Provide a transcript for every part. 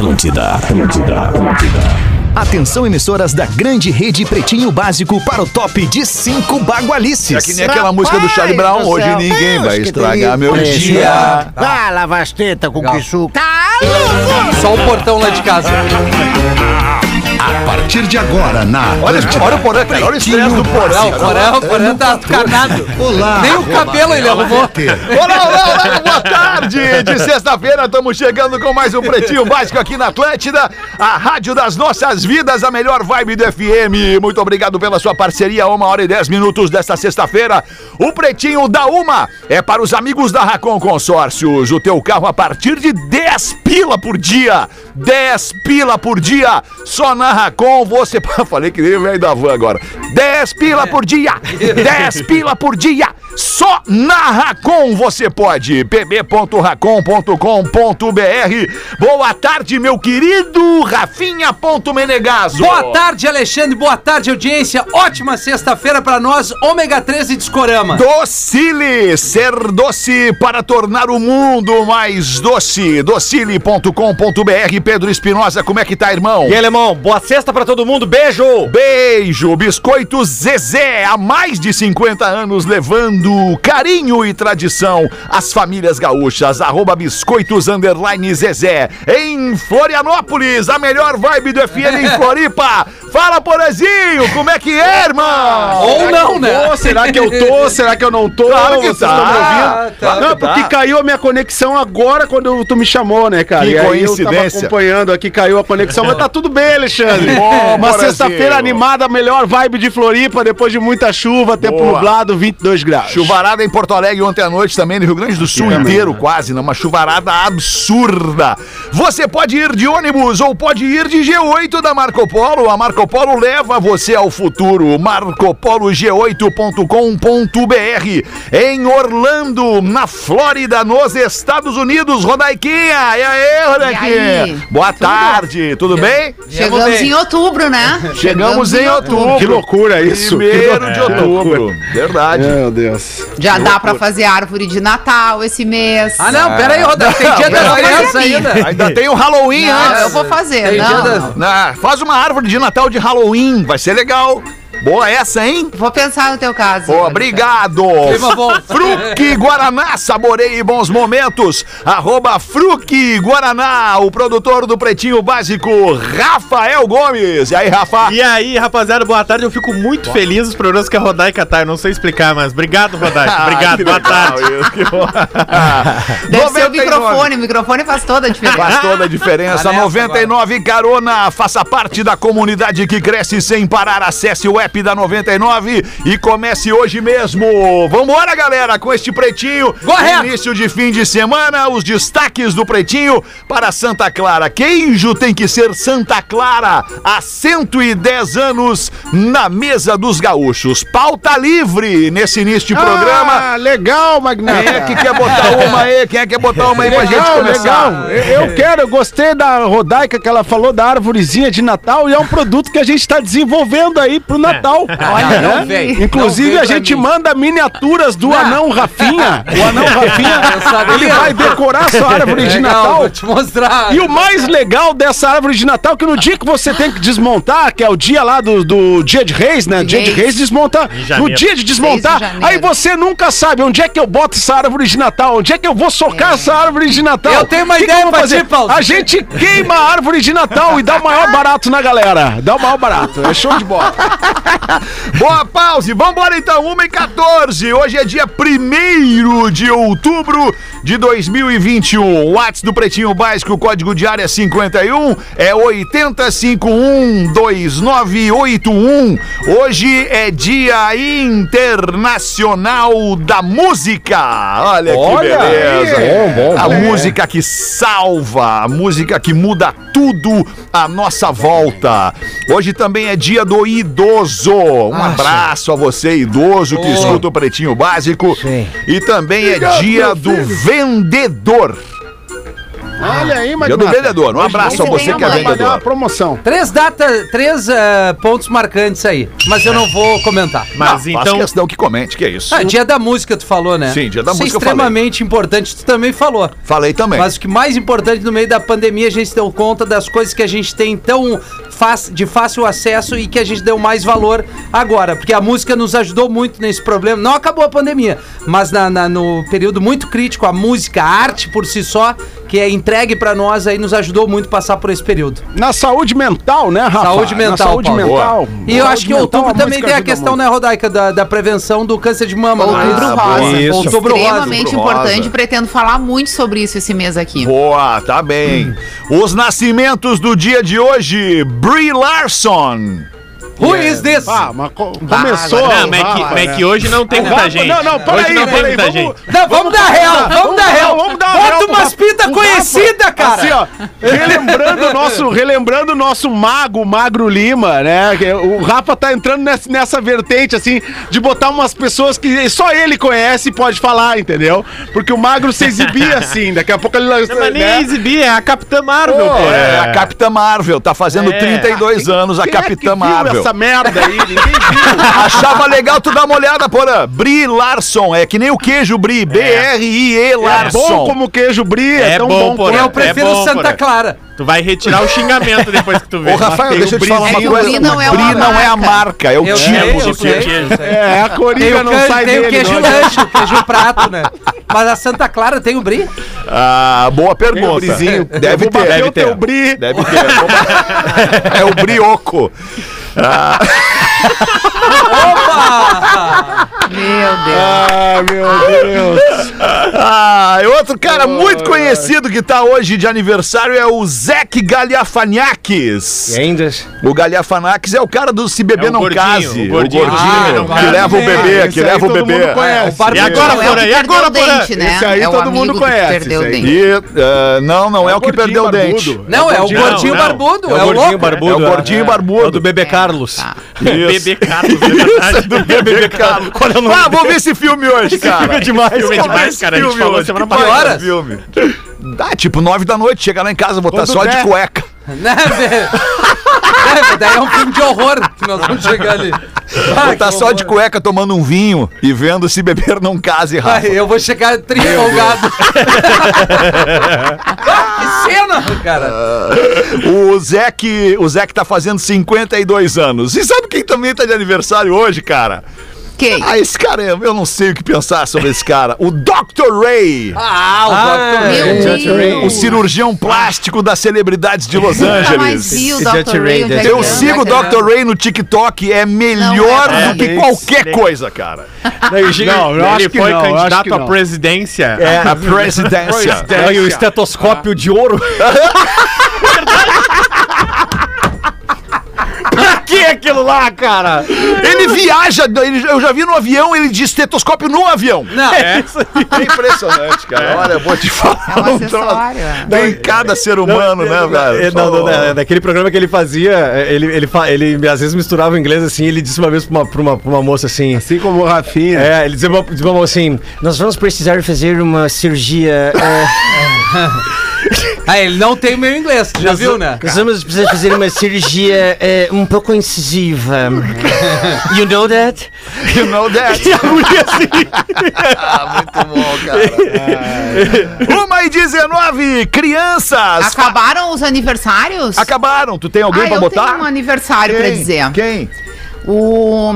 Atlântida, Atlântida, Atlântida. Atenção, emissoras da grande rede Pretinho Básico para o top de cinco bagualices. É que nem aquela música do Charlie Brown. Hoje ninguém vai estragar meu dia. Ah, lava as tetas com que suco. Só o portão lá de casa. A partir de agora, na Olha, olha o cara. Olha o estresse do porão. O Porã, o Porã tá carnado. Olá. Nem o cabelo ele arrumou. Olá, olá, olá, boa tarde! De sexta-feira estamos chegando com mais um Pretinho Básico aqui na Atlântida, a rádio das nossas vidas, a melhor vibe do FM. Muito obrigado pela sua parceria, uma hora e dez minutos desta sexta-feira. O Pretinho da Uma é para os amigos da Racon Consórcios. O teu carro a partir de 10 pila por dia. 10 pila por dia. Só na Racon você... Falei que nem o velho da van agora. 10 pila por dia. 10 pila por dia. Só na Racon você pode. pb.racon.com.br Boa tarde, meu querido Rafinha.menegaso. Boa tarde, Alexandre. Boa tarde, audiência. Ótima sexta-feira pra nós, ômega 13 Discorama. Docile, ser doce para tornar o mundo mais doce. Docile.com.br Pedro Espinosa, como é que tá, irmão? E aí, alemão, boa sexta pra todo mundo, beijo! Beijo, Biscoito Zezé, há mais de 50 anos levando carinho e tradição às famílias gaúchas. Arroba Biscoitos Underline Zezé. Em Florianópolis, a melhor vibe do FM em Floripa. Fala, Porazinho, como é que é, irmão? Ou não, né? Será que eu tô? Será que eu não tô? Claro que Vocês tá. estão me ouvindo? Claro não, que tá. porque caiu a minha conexão agora quando tu me chamou, né, cara? Que e aí eu coincidência. tava acompanhando aqui, caiu a conexão, mas tá tudo bem, Alexandre. Bom, Uma sexta-feira animada, melhor vibe de Floripa, depois de muita chuva, tempo Boa. nublado, 22 graus. Chuvarada em Porto Alegre ontem à noite também, no Rio Grande do Sul inteiro, quase, numa chuvarada absurda. Você pode ir de ônibus ou pode ir de G8 da Marco Polo. A Marco Polo leva você ao futuro. marcopolog8.com.br em Orlando, na Flórida, nos Estados Unidos. Rodaiquinha, e aí, Rodaiquinha? aí? Boa tarde, tudo bem? Chegamos bem. em outubro, né? Chegamos em outubro. Que loucura isso. Primeiro de outubro. Verdade. Meu Deus. Já dá pra fazer árvore de Natal esse mês. Ah, não, pera aí, Rodaica. Tem dia das Não, crianças ainda. Ainda tem o Halloween Não, antes. eu vou fazer, Tem dia não. das- Ah, faz uma árvore de Natal de Halloween, vai ser legal. Boa essa, hein? Vou pensar no teu caso. Obrigado. Fruque Guaraná, saboreie bons momentos. Arroba Fruque Guaraná, o produtor do Pretinho Básico, Rafael Gomes. E aí, Rafa? E aí, rapaziada, boa tarde. Eu fico muito feliz nos programas que a Rodaica tá. Eu não sei explicar, mas obrigado, Rodaica. Ah, Obrigado, boa tarde. isso, que bom. Deve ser o 99. microfone. O microfone faz toda a diferença. Faz toda a diferença. Tá nessa 99 Carona, faça parte da comunidade que cresce sem parar. Acesse o app da 99 e comece hoje mesmo. Vambora, galera, com este pretinho. Correto. Início de fim de semana, os destaques do pretinho para Santa Clara. Queijo tem que ser Santa Clara. Há 110 anos na mesa dos gaúchos. Pauta livre nesse início de programa. Ah, legal, Magnata. Quem é que quer botar uma aí? Quem é que quer botar uma aí pra gente Legal, começar? legal. Eu eu quero, eu gostei da Rodaica que ela falou da árvorezinha de Natal e é um produto que a gente está desenvolvendo aí pro Natal. Olha, Não aí. vem. Inclusive, Não a gente mim. manda miniaturas do anão Rafinha. O anão Rafinha, ele vai decorar sua árvore de Legal, Natal. Vou te mostrar. E o mais legal dessa árvore de Natal, que no dia que você tem que desmontar, que é o dia lá do, do dia de reis, né? Dia de Reis. desmonta. No dia de desmontar, de aí você nunca sabe onde é que eu boto essa árvore de Natal, onde é que eu vou socar essa árvore de Natal. Eu tenho uma Que que ideia eu vou pra fazer? ti, Paulo. A gente queima a árvore de Natal e dá o maior barato na galera. Dá o maior barato. É show de bola. Boa pause, vambora então, 1 e 14 Hoje é dia 1 de outubro de 2021 O WhatsApp do Pretinho Básico, o código de área 51 É 80512981 Hoje é dia internacional da música Olha, que Olha aí. beleza Bom, bom, A bom. música que salva, a música que muda tudo à nossa volta. Hoje também é dia do idoso. Um abraço a você, idoso, que escuta o Pretinho Básico. E também é dia do vendedor. Olha aí, Dia do Magnata. vendedor. Um abraço a você que é uma vendedor. promoção. Três datas, três eh, pontos marcantes aí. Mas eu não vou comentar. Mas Faça então. questão que comente, que é isso. Ah, dia da música tu falou, né? Sim, dia da Isso música eu é extremamente importante, tu também falou. Falei também. Mas o que mais importante no meio da pandemia, a gente deu conta das coisas que a gente tem tão de fácil acesso e que a gente deu mais valor agora. Porque a música nos ajudou muito nesse problema. Não acabou a pandemia, mas na, na- no período muito crítico, a música, a arte por si só, que é entregue pra nós aí, nos ajudou muito a passar por esse período. Na saúde mental, né, Rafa? Saúde mental, Na saúde Paulo. mental. E eu Saúde acho que outubro a também tem a questão, muito. né, Rodaica, da, da prevenção do câncer de mama. é Outubro rosa. Isso. Outubro rosa. Extremamente Rosa. importante. Pretendo falar muito sobre isso esse mês aqui. Boa, tá bem. Os nascimentos do dia de hoje. Brie Larson. Who is this? Ah, mas co- começou. Não, mas é que, mas é né? que hoje não tem muita gente. Não, não, hoje peraí, não tem peraí, muita vamos, gente. Não, vamos dar real, vamos dar real. Vamos dar Bota real umas pintas conhecidas, cara. Assim, ó, relembrando o nosso, relembrando o nosso mago, Magro Lima, né? que O Rafa tá entrando nessa, nessa vertente, assim, de botar umas pessoas que só ele conhece e pode falar, entendeu? Porque o Magro se exibia assim, daqui a pouco ele Não, mas nem né? exibir, é a Capitã Marvel, Pô, pô. É, a Capitã Marvel. Tá fazendo É. 32 anos a é que Capitã viu Marvel. Essa merda aí? Ninguém viu. Achava legal tu dar uma olhada, Porã. Brie Larson. É que nem o queijo Brie. B-R-I-E É Larson. bom como queijo brie, é, É tão bom, bom. Eu quanto- prefiro É bom, Santa porra. Clara. Tu vai retirar o xingamento depois que tu vê. Ô, Rafael, tem deixa o eu te falar uma Brie. coisa. É o Brie não é Brie não é a marca. é o Eu tipo. sei, eu tipo sei. de queijo. É, a Tem coringa o, não sai tem o dele. queijo não. lanche, o queijo prato, né? Mas a Santa Clara tem o brie? Ah, boa Tem o pergunta. brizinho. Deve ter. Deve o teu ter. brie. Deve ter. É o brioco. Opa! Meu Deus. Ah, meu Deus. Ah, e outro cara muito conhecido que tá hoje de aniversário é o Zeke Galiafanakis. ainda? O Galiafanakis é o cara do Se Beber É Não gordinho, Case. o gordinho Não que Case. leva o bebê, que leva o todo bebê. mundo conhece. o barbudo. E agora, é Porã? que E agora, Porã? dente, né? Esse aí é o todo amigo mundo que conhece, perdeu o esse aí. dente. E, ah, não, não é o que perdeu o dente. Não, é o gordinho barbudo, É o é gordinho barbudo. É o gordinho barbudo. É o do bebê Carlos. Tá. Bebê Carlos, é verdade. do bebê Carlos. Ah, vou ver esse filme hoje, cara. é demais. Filme é ver demais, esse cara. A gente filme falou hoje. semana Que passada. baita horas? filme. Ah, tipo, nove da noite, chegar lá em casa, vou estar Quando só de der. cueca. Né, velho? É, daí é um filme de horror que nós vamos chegar ali. Vou Ah, estar que só de cueca tomando um vinho e vendo se beber não case, Ai, Rafa. eu vou chegar trifolgado. que cena, cara. O Zeke, o Zeke tá fazendo 52 anos. E sabe quem também tá de aniversário hoje, cara? Quem? Ah, esse cara, eu não sei o que pensar sobre esse cara. O Dr. Ray. Ah, o Dr. Meu Ray. Deus. O cirurgião plástico das celebridades de Los Angeles. vi o Esse Dr. Ray, Ray. é Eu sigo o é Dr. Ray no TikTok, é melhor Não, é do que bem qualquer excelente. coisa, cara. Não, eu Ele acho que foi não, eu candidato à presidência. A presidência. Não, e o estetoscópio de ouro. que aquilo lá, cara? Ele viaja, ele- eu já vi no avião, ele de estetoscópio no avião. Não, É impressionante, cara. Olha, eu vou te falar. É um acessório. Tem cada ser humano, né, velho? É, Não, não, não, é daquele programa que ele fazia, é, ele, ele, fa- ele às vezes misturava o inglês assim, ele disse uma vez pra uma, pra uma, pra uma moça assim. Assim como o Rafinha. É, ele dizia uma, dizia uma moça assim: Nós vamos precisar fazer uma cirurgia. é, Ah, ele não tem meu inglês, tu já viu, né? Nós vamos precisar fazer uma cirurgia é, um pouco incisiva. You know that? You know that? ah, muito bom, cara. Uma e 19, crianças. Acabaram os aniversários? Acabaram. Tu tem alguém ah, pra eu botar? tenho um aniversário pra dizer. Quem? O,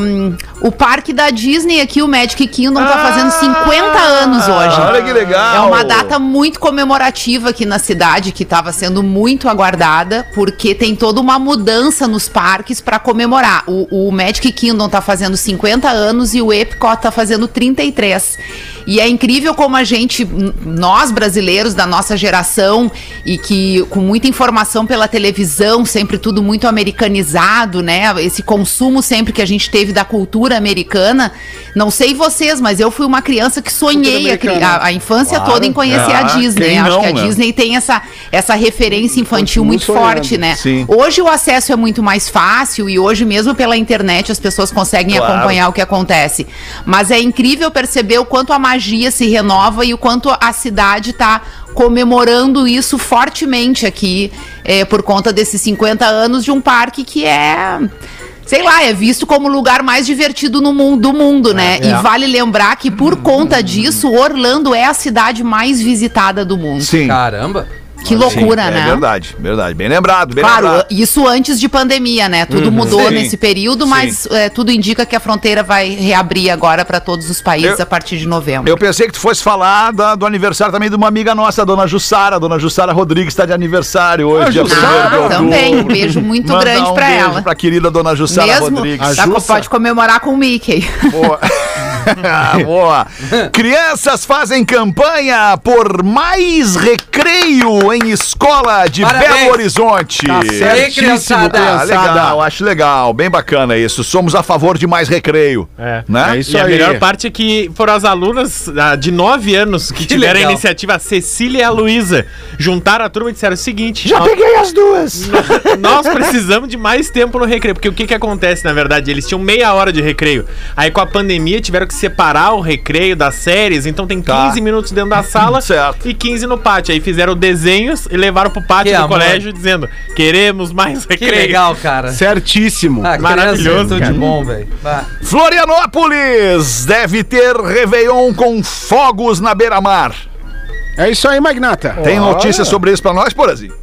o parque da Disney aqui, o Magic Kingdom, tá fazendo 50 anos hoje. Olha que legal. É uma data muito comemorativa aqui na cidade, que estava sendo muito aguardada, porque tem toda uma mudança nos parques para comemorar. O, o Magic Kingdom tá fazendo 50 anos e o Epcot tá fazendo 33. E é incrível como a gente, nós brasileiros da nossa geração, e que com muita informação pela televisão, sempre tudo muito americanizado, né? Esse consumo sempre que a gente teve da cultura americana. Não sei vocês, mas eu fui uma criança que sonhei a, a- infância toda em conhecer Ah, a Disney. quem Acho não, que a né? Disney tem essa, essa referência infantil muito sonhando. forte, né? Sim. Hoje o acesso é muito mais fácil e hoje mesmo pela internet as pessoas conseguem Claro. acompanhar o que acontece. Mas é incrível perceber o quanto a magia se renova e o quanto a cidade está comemorando isso fortemente aqui é, por conta desses 50 anos de um parque que é sei lá, é visto como o lugar mais divertido no mundo, do mundo, né? É. E vale lembrar que por conta disso, Orlando é a cidade mais visitada do mundo. Sim. Caramba. Que loucura, Sim, né? É verdade, verdade. Bem lembrado, bem Claro, lembrado. isso antes de pandemia, né? Tudo mudou Sim, nesse período, mas é, tudo indica que a fronteira vai reabrir agora para todos os países Eu- a partir de novembro. Eu pensei que tu fosse falar da- do aniversário também de uma amiga nossa, a dona Jussara. A dona Jussara Rodrigues está de aniversário hoje, Ah, dia Jussara, 1º de outubro. também, um beijo muito Mandar grande um pra beijo ela. Pra querida dona Jussara Mesmo, Rodrigues. tá, pode comemorar com o Mickey. Boa. Boa. Crianças fazem campanha por mais recreio em escola de Parabéns. Belo Horizonte. Tá certíssimo, criançada. Ah, legal, acho legal, bem bacana isso. Somos a favor de mais recreio. É. Né? É isso e a aí. melhor parte é que foram as alunas ah, de 9 anos que, tiveram legal. a iniciativa, a Cecília e a Luísa. Juntaram a turma e disseram o seguinte: Já nós- peguei as duas. Nós precisamos de mais tempo no recreio. Porque o que que acontece, na verdade? Eles tinham meia hora de recreio. Aí com a pandemia tiveram que separar o recreio das séries. Então tem 15 Tá. minutos dentro da sala Certo. e 15 no pátio. Aí fizeram desenhos e levaram pro pátio Que do amor. colégio dizendo: queremos mais Que recreio. legal, cara. Certíssimo. Ah, Maravilhoso, cara. de bom, velho. Florianópolis deve ter Réveillon com fogos na beira-mar. É isso aí, Magnata. Tem notícia sobre isso pra nós, Porazinho?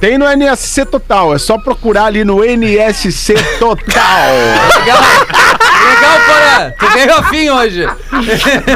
Tem no NSC Total, é só procurar ali no NSC Total. Legal. Porã. Tu veio afim hoje.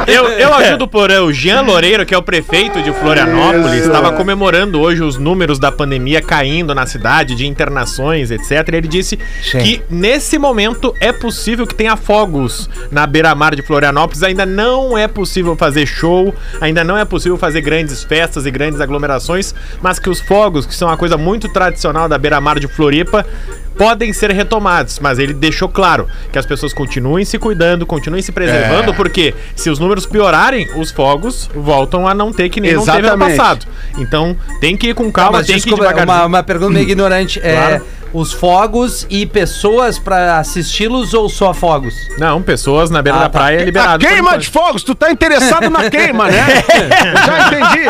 Eu, eu ajudo o Porã. O Jean Loureiro, que é o prefeito de Florianópolis, estava comemorando hoje os números da pandemia caindo na cidade, de internações, etc. E ele disse que nesse momento é possível que tenha fogos na beira-mar de Florianópolis. Ainda não é possível fazer show, ainda não é possível fazer grandes festas e grandes aglomerações, mas que os fogos, que são uma coisa muito tradicional da beira-mar de Floripa, podem ser retomados, mas ele deixou claro que as pessoas continuem se cuidando, continuem se preservando, porque se os números piorarem, os fogos voltam a não ter que nem não teve ano Exatamente. passado. Então tem que ir com calma, tem que ir desculpa, devagarzinho. uma, uma pergunta meio ignorante. É Claro. Os fogos e pessoas pra assisti-los ou só fogos? Não, pessoas na beira Ah, da tá. praia é A liberado. por queima de fogos, tu tá interessado na queima, né? Já entendi.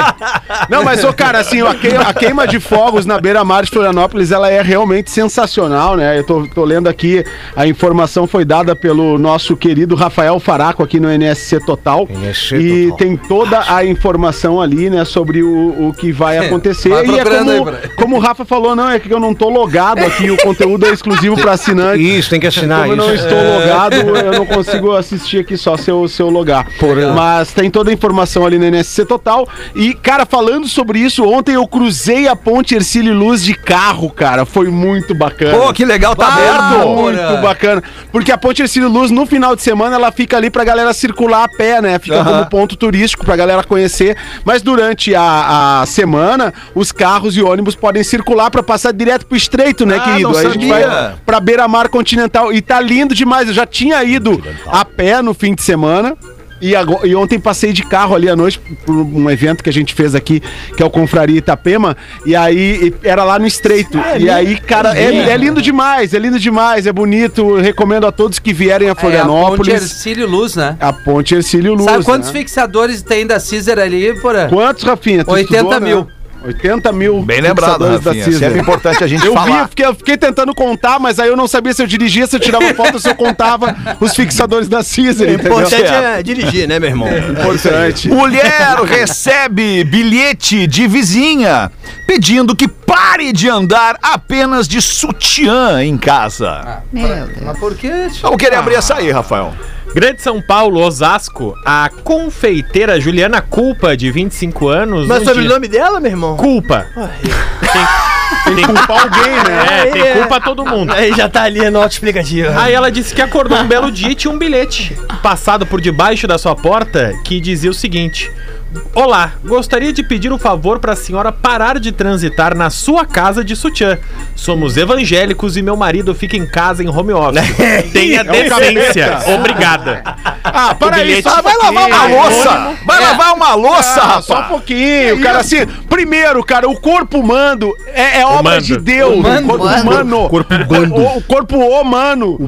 Não, mas, ô, cara, assim, a queima, a queima de fogos na beira-mar de Florianópolis, ela é realmente sensacional, né? Eu tô, tô lendo aqui, a informação foi dada pelo nosso querido Rafael Faraco aqui no NSC Total. NSC e Total. tem toda a informação ali, né, sobre o, o que vai acontecer. Vai e é procurando aí, como, Brian. como o Rafa falou, não, é que eu não tô logado aqui, o conteúdo é exclusivo para assinantes. Isso, tem que assinar Como eu não isso. estou logado, eu não consigo assistir aqui só se eu, se eu logar. Mas tem toda a informação ali no NSC Total. E, cara, falando sobre isso, ontem eu cruzei a ponte Ercílio Luz de carro, cara. Foi muito bacana. Pô, que legal, tá Bah! aberto. Muito Porra. bacana. Porque a Ponte Ercílio Luz, no final de semana, ela fica ali pra galera circular a pé, né? Fica Aham. como ponto turístico pra galera conhecer. Mas durante a, a semana, os carros e ônibus podem circular pra passar direto pro estreito, né, Ah, querido? Aí a gente vai pra beira-mar continental. E tá lindo demais. Eu já tinha ido a pé no fim de semana. E, ago- e ontem passei de carro ali à noite por um evento que a gente fez aqui, que é o Confraria Itapema, e aí era lá no Estreito. e aí, cara, é, é lindo demais, é lindo demais, é bonito. Recomendo a todos que vierem a É, a ponte Florianópolis. Ercílio Luz, né? a Ponte Ercílio Luz. Sabe quantos né? fixadores tem da Caesar ali, Porã? Quantos, Rafinha? Tu 80 estudou, mil. Né? 80 mil. Bem lembrado, fixadores da. Sempre importante a gente Eu vi, eu falar. fiquei, eu fiquei tentando contar, mas aí eu não sabia se eu dirigia, se eu tirava foto, se eu contava os fixadores da Caesar, entendeu? importante é dirigir, né, meu irmão? Importante. Mulher recebe bilhete de vizinha pedindo que pare de andar apenas de sutiã em casa. Meu Deus. Mas por quê? tio? Vamos querer abrir essa aí, Rafael. Grande São Paulo, Osasco, a confeiteira Juliana Culpa, de 25 anos. Mas um sobre o dia- nome dela, meu irmão? Culpa. Tem, tem Culpar alguém, né? É, tem culpa todo mundo. Aí já tá ali no auto-explicativo. Aí ela disse que acordou um belo dia e tinha um bilhete passado por debaixo da sua porta que dizia o seguinte: Olá, gostaria de pedir um favor para a senhora parar de transitar na sua casa de sutiã. Somos evangélicos e meu marido fica em casa em home office. Tenha decência. Obrigada. Ah, para aí, bilhete. só Vai lavar uma louça! Vai lavar uma louça, Ah, só um rapaz! pouquinho, cara. Assim, primeiro, cara, o corpo humano é, é obra Humano. de Deus. Humano. O corpo Humano. humano. Corpo O, o corpo humano.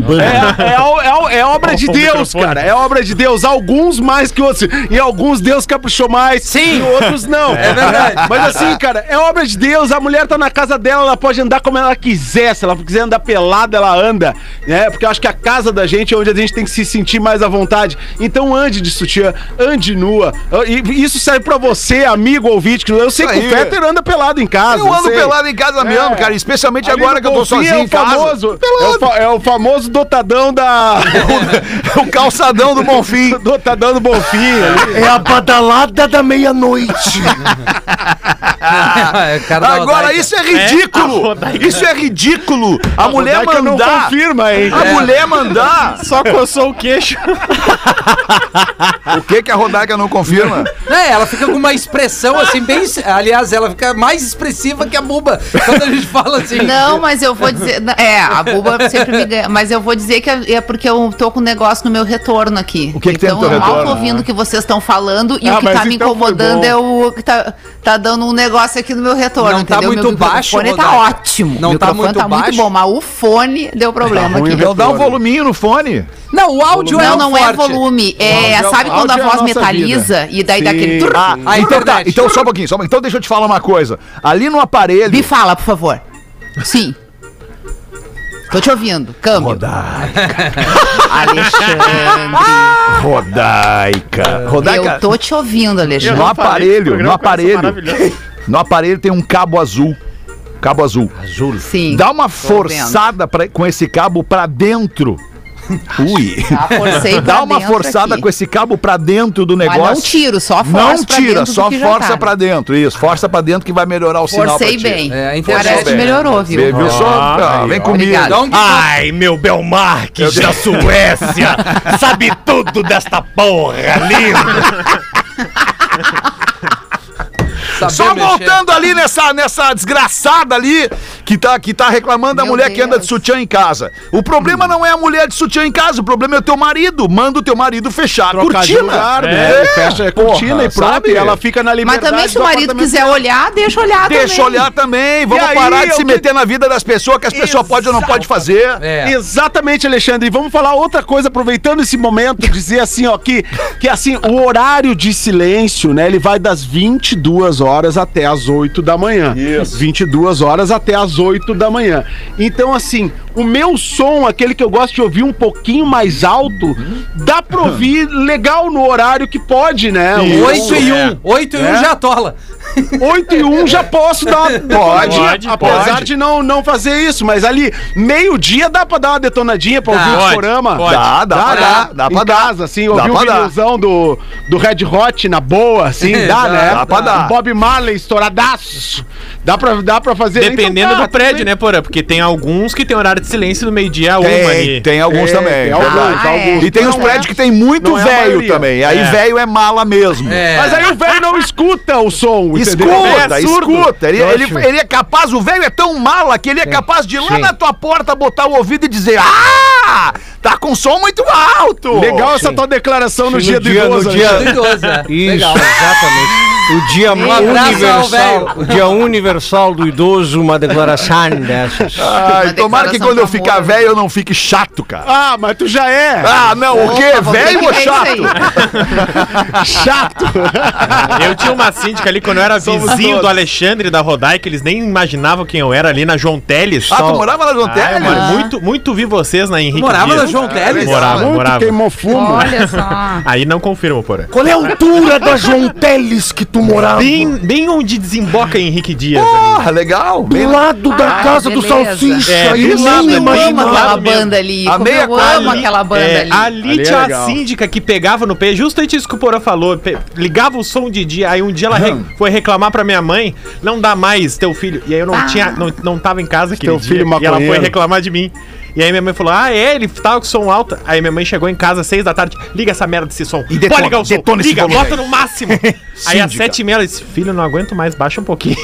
É, é, é- é obra de O Deus, cara. É obra de Deus. Alguns mais que outros. E alguns Deus caprichou mais. Sim. E outros não. É verdade. Mas assim, cara, é obra de Deus. A mulher tá na casa dela, ela pode andar como ela quiser. Se ela quiser andar pelada, ela anda. Né? Porque eu acho que a casa da gente é onde a gente tem que se sentir mais à vontade. Então ande de sutiã, ande nua. E isso serve pra você, amigo ouvinte. que Eu sei que o aí. Fetter anda pelado em casa. Eu ando sei. pelado em casa mesmo, É. cara. Especialmente Ali agora que eu tô sozinho é em o casa. famoso, é, o fa- é o famoso dotadão da. o calçadão do Bonfim. dotadão do Bonfim. ali. É a badalada da meia-noite. É, Agora, isso é ridículo! Isso é ridículo! A, mulher Rodaica não mandar. confirma, hein? A mulher mandar. Só coçou o queixo. O que que a Rodaica não confirma? É, ela fica com uma expressão assim, bem. Aliás, ela fica mais expressiva que a buba. Quando a gente fala assim. Não, mas eu vou dizer. É, a Buba sempre me ganha. Mas eu vou dizer que é é porque eu tô com um negócio no meu retorno aqui. O que que tem no então, teu eu mal retorno? tô ouvindo o que vocês estão falando e Ah, o que tá me então incomodando é o que tá, tá dando um negócio aqui no meu retorno. Não tá entendeu? muito meu baixo, microfone tá Rodaica? ótimo. Não o tá muito tá muito baixo? bom, mas o fone deu problema aqui. o Então dá um voluminho no fone. Não, o áudio é Não, o não é forte. volume. É, Áudio é- sabe quando a áudio é a voz metaliza e daí dá aquele. Trrr? Ah, A então tá. Então só um pouquinho, só um pouquinho. Então deixa eu te falar uma coisa. Ali no aparelho. Me fala, por favor. Sim. Tô te ouvindo. Câmbio. Alexandre. Rodaica. Rodaica. Eu tô te ouvindo, Alexandre. No aparelho, no aparelho. No aparelho tem um cabo azul. Cabo azul. Sim. Dá uma forçada pra- com esse cabo pra dentro. Ui. Forcei pra Dá uma forçada aqui. com esse cabo pra dentro do Mas negócio. não tiro, só força Não tira, só força tá. pra dentro. Isso, força pra dentro que vai melhorar o sinal pra Forcei bem. É, a internet Parece que melhorou, viu? Vê, Viu só? Ah, Ah, vem comigo. Então, Ai, meu Belmarques da Suécia, sabe tudo desta porra, lindo. Só mexer. voltando ali nessa, nessa desgraçada ali que tá, que tá reclamando da Meu mulher que anda de Deus. sutiã em casa. O problema não é a mulher de sutiã em casa, o problema é o teu marido. Manda o teu marido fechar a Trocar de cortina. lugar, né? É, fecha a cortina porra, e pronto. sabe? E ela fica na Mas liberdade. também se o do marido quiser olhar, deixa olhar Deixa também. olhar também. Vamos aí, parar de eu se que- meter na vida das pessoas que as pessoas podem ou não podem fazer. É. Exatamente, Alexandre. E vamos falar outra coisa, aproveitando esse momento, dizer assim, ó, que, que assim, o horário de silêncio, né, ele vai das 22 horas até as 8 da manhã. Isso. 22 horas até as 8 da manhã. Então, assim, o meu som, aquele que eu gosto de ouvir um pouquinho mais alto, dá pra ouvir legal no horário que pode, né? O 8 e 1. 8 e 1 É. já tola. 8 e 1 já posso dar uma detonadinha, Pode, apesar pode. de não, não fazer isso, mas ali, meio-dia dá pra dar uma detonadinha pra Dá. ouvir o Pode, programa. pode. Dá, dá, pra dar, dá em pra dar. casa, assim, Dá ouvir o vinilzão do, do Red Hot na boa, assim, dá, Dá, né? dá pra dar. O Bob Marley estouradaço. Dá pra, dá pra fazer. Dependendo Então tá, do prédio, né, Porã? Porque tem alguns que tem horário de silêncio do meio-dia uma Tem, ali. tem alguns É, também. tem alguns, Ah, alguns. é. E tem uns Não prédios é. que tem muito é velho também. Aí É. velho é mala mesmo. É. Mas aí o velho não escuta o som? Escuta, É escuta. Ele, Eu ele, ele é capaz, o velho é tão mala que ele é capaz de ir lá Sim. na tua porta botar o ouvido e dizer: Ah! Tá com som muito alto! Legal essa tua declaração no Sim, dia no do dia- idoso. no dia- é. Legal. exatamente. O dia Um universal, o dia universal do idoso, uma declaração dessas. Ai, Uma tomara que quando eu ficar amor. velho eu não fique chato, cara. Ah, mas tu já é. Ah, não, o quê? Opa, vou ter Velho ou chato? Chato. Eu tinha uma síndica ali quando eu era Somos vizinho todos. do Alexandre da Rodai, que eles nem imaginavam quem eu era ali na João Teles. Ah, tu morava na João Ah, Teles? mano, muito, muito vi vocês na Henrique Morava Dias. na João Teles? Morava, Muito morava. queimou fumo. Olha só. Aí não confirmo, porra. Qual é a altura da João Teles que tu morava? Bem, bem onde desemboca Henrique Dias. ali. Ah, legal. Bem Do lado da Ah, casa do beleza. Salsicha. É, nem Eu amo imaginava. aquela banda ali. A meia eu amo ali. aquela banda É, ali. ali Ali é tinha legal. a síndica que pegava no pé, justamente isso que o Porã falou. ligava o som de dia, aí um dia ela re- foi reclamar pra minha mãe, não dá mais teu filho. E aí eu não Ah. tinha, não, não tava em casa aquele Teu dia. filho e ela foi reclamar de mim. E aí minha mãe falou: Ah, é, ele tava com som alto. Aí minha mãe chegou em casa às seis da tarde, liga essa merda desse som. E detona- Pode ligar o som, detona esse liga, volume bota no máximo. aí às sete e meia ela disse: Filho, não aguento mais, baixa um pouquinho.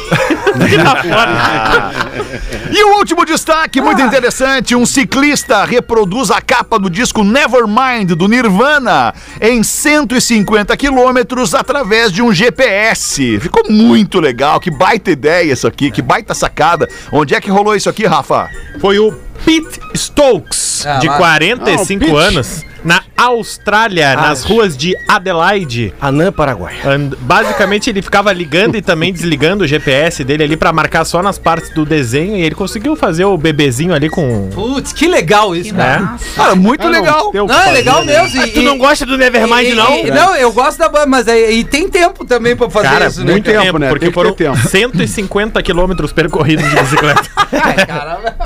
E o último destaque, muito interessante: um ciclista reproduz a capa do disco Nevermind do Nirvana em 150 quilômetros através de um GPS. Ficou muito legal, que baita ideia isso aqui, que baita sacada. Onde é que rolou isso aqui, Rafa? Foi o Pete Stokes, Ah, de lá. 45 Ah, anos, na Austrália, nas ruas de Adelaide. Anã Paraguai. And- basicamente ele ficava ligando e também desligando o GPS dele ali pra marcar só nas partes do desenho e ele conseguiu fazer o bebezinho ali com Putz, que legal isso, cara. né? Cara, muito Ah, não, legal. tem o que Não, é legal né? mesmo. e- Tu não gosta do Nevermind, e- não? e- Não, eu gosto da banda, mas é, e tem tempo também pra fazer Cara, isso, né? muito tempo, né? porque foram tempo. 150 quilômetros percorridos de bicicleta. Ai, caramba,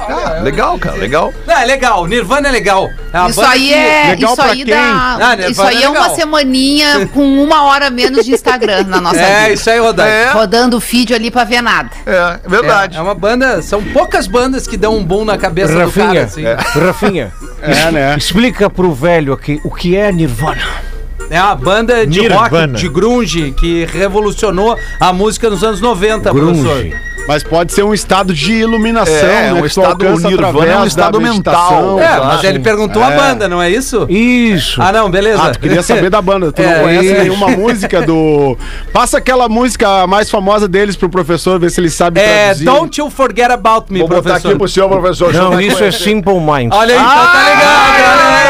Legal, cara, legal. Não, é legal, Nirvana é legal. É Isso aí que- é. legal Isso pra aí quem? dá. Ah, né, isso aí é é uma legal. semaninha com uma hora menos de Instagram na nossa É, vida. isso aí, Rodai. É. Rodando o feed ali pra ver nada. É, verdade. É, é uma banda, são poucas bandas que dão um boom na cabeça do cara, Rafinha, assim. Rafinha, É, né? explica pro velho aqui o que é Nirvana. É uma banda de Nirvana. rock, de grunge, que revolucionou a música nos anos 90, Grunge. professor. Mas pode ser um estado de iluminação, É, né? um estado- o Nirvana é um estado mental. É, mas ele perguntou a É. banda, não é isso? Isso. Ah, não, beleza. Ah, tu queria saber da banda. Tu não É, conhece isso. nenhuma música do. Passa aquela música mais famosa deles pro professor, ver se ele sabe É, traduzir. Don't You Forget About Me, Vou botar professor. aqui pro senhor, professor. Não, isso é Simple Minds. Olha aí, então tá ligado, O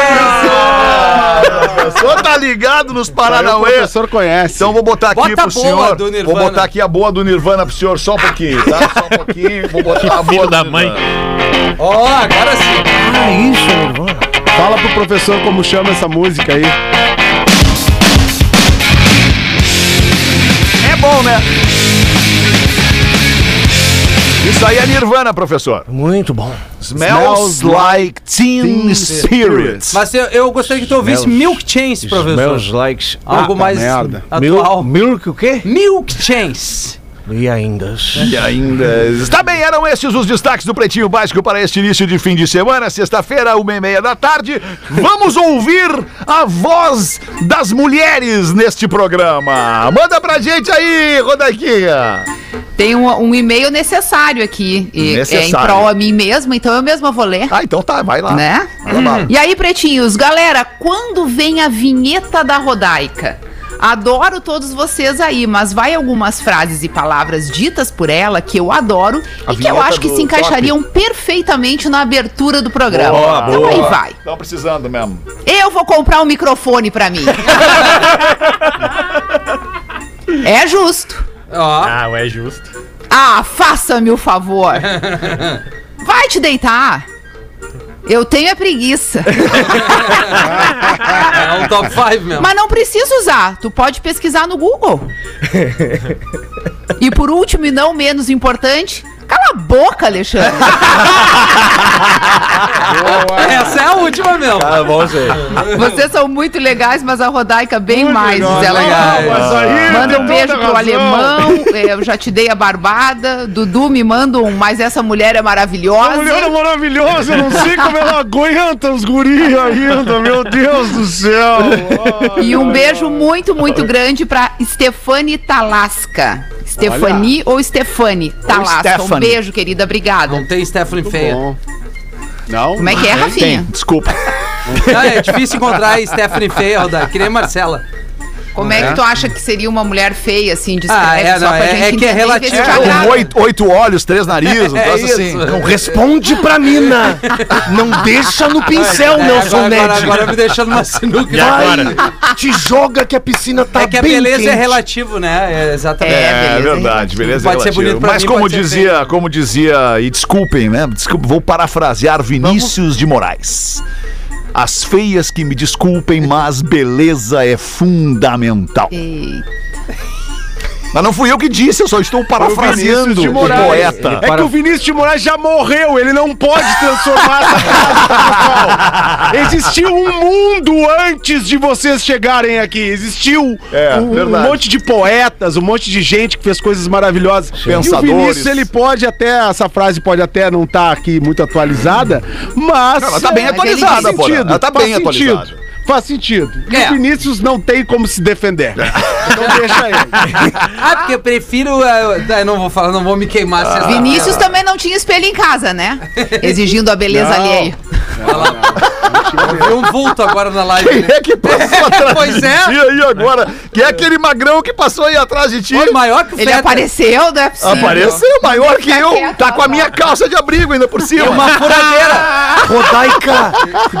professor tá ligado nos Aí o Paranauê. professor conhece. Então vou botar aqui Bota pro a boa senhor. Vou botar aqui a boa do Nirvana pro senhor, só um pouquinho, tá? Só um pouquinho. Vou botar a boa da mãe. Ó, agora sim. Ah, isso Nirvana. Fala pro professor como chama essa música aí. É bom, né? Isso aí é Nirvana, professor. Muito bom. Smells like Teen Spirit. Mas eu, eu gostaria que tu ouvisse Smells- Milk Chains, professor. Smells like... Algo Ah, mais merda. atual. Milk, milk o quê? Milk Chains. E ainda... E ainda. Está bem, eram estes os destaques do Pretinho Básico para este início de fim de semana, sexta-feira, uma e meia da tarde. Vamos ouvir a voz das mulheres neste programa. Manda pra gente aí, Rodaquinha. Tem um, um e-mail necessário aqui. E, É em Necessário. prol a mim mesma, então eu mesma vou ler. Ah, então tá, vai lá. Né? Vai lá, bala. E aí, pretinhos, galera, quando vem a vinheta da Rodaica? Adoro todos vocês aí, mas vai algumas frases e palavras ditas por ela que eu adoro A e que eu acho que se encaixariam perfeitamente na abertura do programa. Boa, então boa. aí vai. Estão precisando mesmo. Eu vou comprar um microfone pra mim. é justo. Ó, Ah, é justo. Ah, faça-me o favor. Vai te deitar. Eu tenho é preguiça. é um top 5 mesmo. Mas não precisa usar. Tu pode pesquisar no Google. e por último e não menos importante, a boca, Alexandre. Essa é a última mesmo. Ah, bom, sei. Vocês são muito legais, mas a Rodaica bem mais, diz ela. aí Manda um beijo pro razão. alemão. eh, Eu já te dei a barbada. Dudu me manda um, mas essa mulher é A maravilhosa. mulher é maravilhosa, eu não sei como ela aguenta os guris ainda, meu Deus do céu. E um beijo muito, muito grande pra Stefani Talasca. Stefani ou Stefani Talasca. Um Stephanie. Beijo, querida. Obrigada. Não tem Stephanie feia. Bom. Não? Como é que é, Rafinha? Desculpa. Não, é difícil encontrar a Stephanie feia, Rodar. Que nem Marcela. Como é que tu acha que seria uma mulher feia, assim, descreve, Ah, é, só não, pra é- gente é que é relativo. É, oito, oito olhos, três narizes, um É troço isso. assim. Não responde pra mina. Não deixa no pincel, É, Nelson agora, agora, Ned. agora me deixando uma sinuca. Agora? Te joga que a piscina tá É que a bem beleza é quente. relativo, né? É, exatamente. É, É beleza, verdade, beleza. Pode ser relativo. bonito pra Mas mim, como pode ser dizia, feio. como dizia, e desculpem, né? Desculpa, vou parafrasear Vinícius de Moraes. As feias que me desculpem, mas beleza é fundamental. Eita. Mas não fui eu que disse, eu só estou parafraseando Vinícius de o Moraes. poeta. É que o Vinícius de Moraes já morreu, ele não pode transformar essa frase, pessoal. Existiu um mundo antes de vocês chegarem aqui. Existiu É, um, um monte de poetas, um monte de gente que fez coisas maravilhosas. E o Pensadores. Vinícius, ele pode até, essa frase pode até não estar aqui muito atualizada, mas. Ela tá bem é, atualizada, sentido, Ela tá bem atualizada. Faz sentido. E É. o Vinícius não tem como se defender. Então deixa ele. Ah, porque eu prefiro. ah, eu não vou falar, não vou me queimar. essa- Vinícius também não tinha espelho em casa, né? Exigindo a beleza Não. alheia. Eu vi um vulto agora na live. Quem é que passou atrás pois de é. ti aí agora? Quem é aquele magrão que passou aí atrás de ti? Foi maior que o Ele Fetter. apareceu, não é possível. Apareceu maior que eu. quieto, Tá com a minha calça de abrigo ainda por cima. Uma furadeira. Rodaica,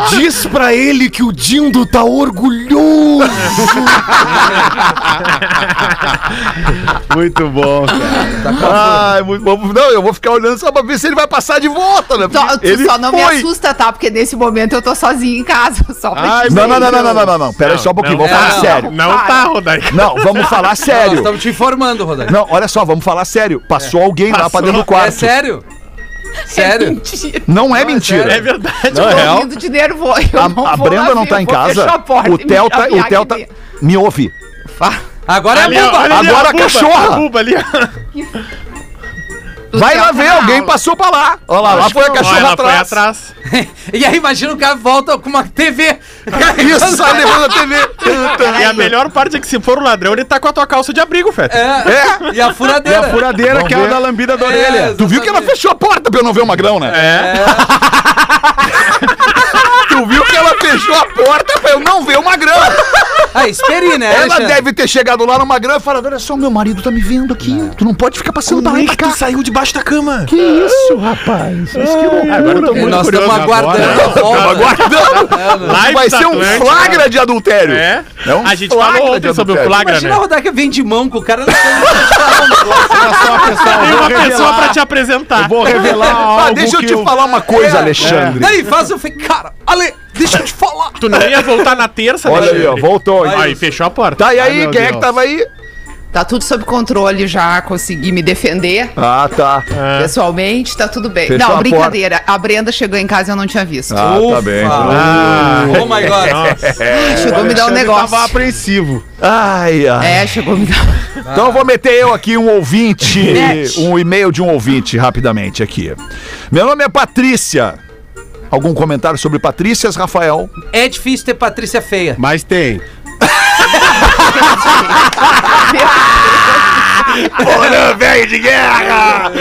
diz pra ele que o Dindo tá orgulhoso. Muito bom, cara. Ai, muito bom. Não, eu vou ficar olhando só pra ver se ele vai passar de volta, né? Só, ele só não me foi. assusta, tá? Porque nesse momento eu tô sozinha em casa. Só pra Ai, Não, não, não, não, não, não, não, não. Pera aí só um pouquinho, vamos falar não, sério. Não tá, Rodaica. Não, vamos falar Nós sério. estamos te informando, Rodaica. Não, olha só, vamos falar sério. Passou alguém lá pra dentro do quarto. É sério? Sério? Mentira. Não é Não, é mentira. sério. É verdade. Não, é Tô real. rindo de nervoso. Eu A, não a vou Brenda lá não tá em casa. a porta O e me Theo tá, o Theo tá. Me ouve. Agora é Ali, a ó, buba. Agora a a buba, cachorra. a buba ali. O Vai lá ver, alguém aula. passou pra lá. Olha lá, lá foi a cachorra atrás. atrás. E aí imagina o cara volta com uma TV. Isso, sai levando a TV. E a melhor parte é que se for o ladrão, ele tá com a tua calça de abrigo, Feta. É. E a E furadeira. a furadeira Vamos que é a ver. da lambida da É, orelha. Tu viu que ela exatamente. fechou a porta pra eu não ver o magrão, né? É. que ela fechou a porta pra eu não ver o magrão. Ah, esperi, né? Ela Alexandre? deve ter chegado lá no magrão e falado: Olha só, meu marido tá me vendo aqui. Tu não pode ficar passando pra lá e pra cá. saiu debaixo da cama? Que isso, rapaz? Mas que loucura. Agora eu tô muito nós curioso estamos aguardando a volta. Aguardando. Live Vai da ser um Atlântida. flagra de adultério. É. É um a gente flagra falou de ontem sobre o adultério. flagra, Imagina a né? Rodaica vem de mão com o cara. Olha só, pessoal, Tem eu vou uma pessoa pra te apresentar. Eu vou revelar algo Ah, deixa eu que te falar uma coisa, Alexandre. Daí faz eu falei, cara, Ale, deixa eu te falar. Tu não ia voltar na terça, Olha aí, ó, voltou. Aí fechou a porta. Tá, e aí, Ai, quem é Deus. que tava aí? Tá tudo sob controle já, consegui me defender. Ah, tá. Pessoalmente, tá tudo bem. Fechou a não, brincadeira. A Brenda chegou em casa e eu não tinha visto. Ah, tá Ufa. bem. Ah, Oh my God. Nossa. chegou a me dar um negócio. Tava apreensivo. Ai, ai. É, chegou a me dar. Então eu vou meter eu aqui um ouvinte, Mete. um e-mail de um ouvinte rapidamente aqui. Meu nome é Patrícia. Algum comentário sobre Patrícias, Rafael? É difícil ter Patrícia feia. Mas tem. Porã, velho de guerra!